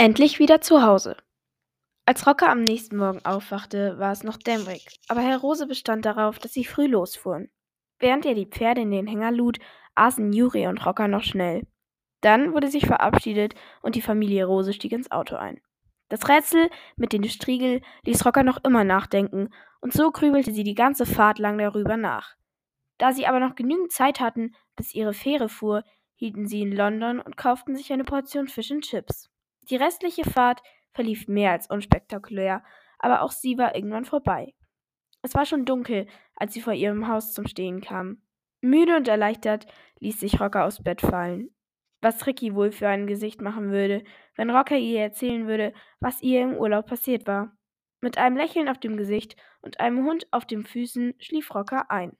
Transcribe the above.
Endlich wieder zu Hause. Als Rocker am nächsten Morgen aufwachte, war es noch dämmerig, aber Herr Rose bestand darauf, dass sie früh losfuhren. Während er die Pferde in den Hänger lud, aßen Juri und Rocker noch schnell. Dann wurde sich verabschiedet und die Familie Rose stieg ins Auto ein. Das Rätsel mit den Striegel ließ Rocker noch immer nachdenken, und so grübelte sie die ganze Fahrt lang darüber nach. Da sie aber noch genügend Zeit hatten, bis ihre Fähre fuhr, hielten sie in London und kauften sich eine Portion Fish and Chips. Die restliche Fahrt verlief mehr als unspektakulär, aber auch sie war irgendwann vorbei. Es war schon dunkel, als sie vor ihrem Haus zum Stehen kam. Müde und erleichtert ließ sich Rocker aufs Bett fallen. Was Ricky wohl für ein Gesicht machen würde, wenn Rocker ihr erzählen würde, was ihr im Urlaub passiert war. Mit einem Lächeln auf dem Gesicht und einem Hund auf den Füßen schlief Rocker ein.